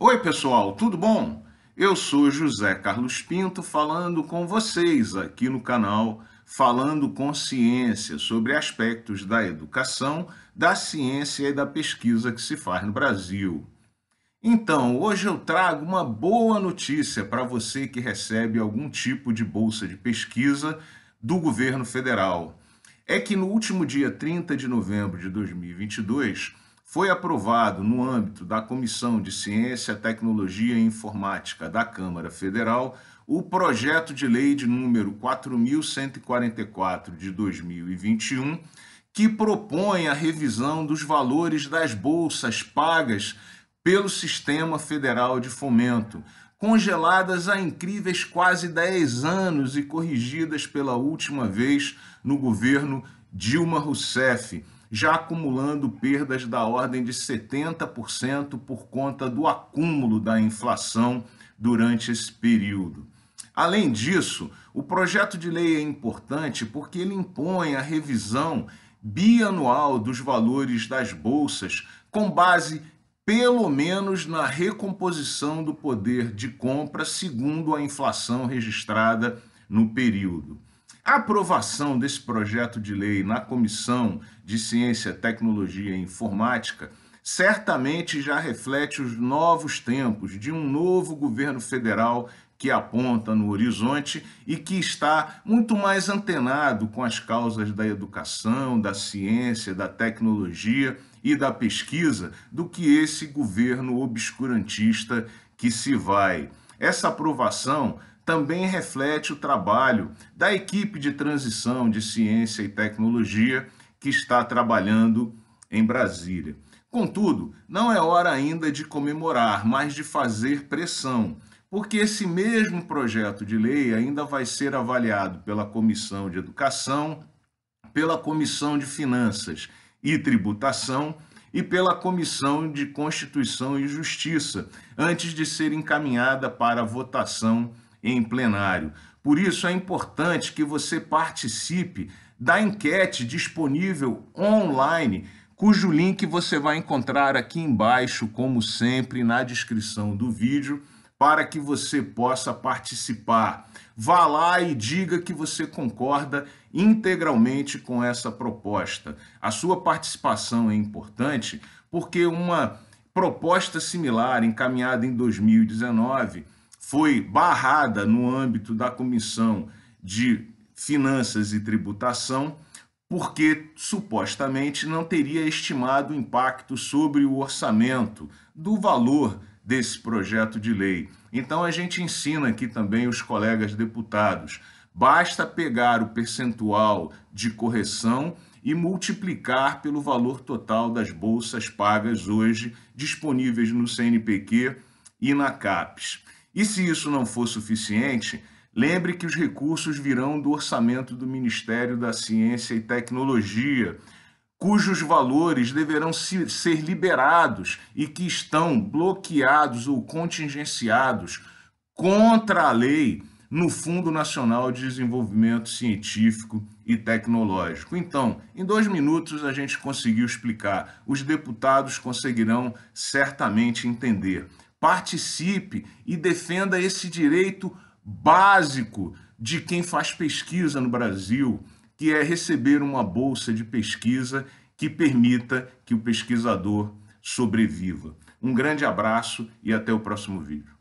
Oi, pessoal, tudo bom? Eu sou José Carlos Pinto falando com vocês aqui no canal Falando com Ciência sobre aspectos da educação, da ciência e da pesquisa que se faz no Brasil. Então, hoje eu trago uma boa notícia para você que recebe algum tipo de bolsa de pesquisa do governo federal. É que no último dia 30 de novembro de 2022, foi aprovado no âmbito da Comissão de Ciência, Tecnologia e Informática da Câmara Federal o projeto de lei de número 4144 de 2021, que propõe a revisão dos valores das bolsas pagas pelo Sistema Federal de Fomento, congeladas há incríveis quase 10 anos e corrigidas pela última vez no governo Dilma Rousseff já acumulando perdas da ordem de 70% por conta do acúmulo da inflação durante esse período. Além disso, o projeto de lei é importante porque ele impõe a revisão bianual dos valores das bolsas com base pelo menos na recomposição do poder de compra segundo a inflação registrada no período. A aprovação desse projeto de lei na Comissão de Ciência, Tecnologia e Informática certamente já reflete os novos tempos de um novo governo federal que aponta no horizonte e que está muito mais antenado com as causas da educação, da ciência, da tecnologia e da pesquisa do que esse governo obscurantista que se vai. Essa aprovação também reflete o trabalho da equipe de transição de ciência e tecnologia que está trabalhando em Brasília. Contudo, não é hora ainda de comemorar, mas de fazer pressão, porque esse mesmo projeto de lei ainda vai ser avaliado pela Comissão de Educação, pela Comissão de Finanças e Tributação e pela Comissão de Constituição e Justiça, antes de ser encaminhada para votação em plenário. Por isso é importante que você participe da enquete disponível online, cujo link você vai encontrar aqui embaixo, como sempre, na descrição do vídeo, para que você possa participar. Vá lá e diga que você concorda integralmente com essa proposta. A sua participação é importante porque uma proposta similar encaminhada em 2019 foi barrada no âmbito da Comissão de Finanças e Tributação, porque supostamente não teria estimado o impacto sobre o orçamento do valor desse projeto de lei. Então a gente ensina aqui também os colegas deputados, basta pegar o percentual de correção e multiplicar pelo valor total das bolsas pagas hoje disponíveis no CNPq e na CAPES. E se isso não for suficiente, lembre que os recursos virão do orçamento do Ministério da Ciência e Tecnologia, cujos valores deverão ser liberados e que estão bloqueados ou contingenciados contra a lei no Fundo Nacional de Desenvolvimento Científico e Tecnológico. Então, em dois minutos a gente conseguiu explicar. Os deputados conseguirão certamente entender participe e defenda esse direito básico de quem faz pesquisa no Brasil, que é receber uma bolsa de pesquisa que permita que o pesquisador sobreviva. Um grande abraço e até o próximo vídeo.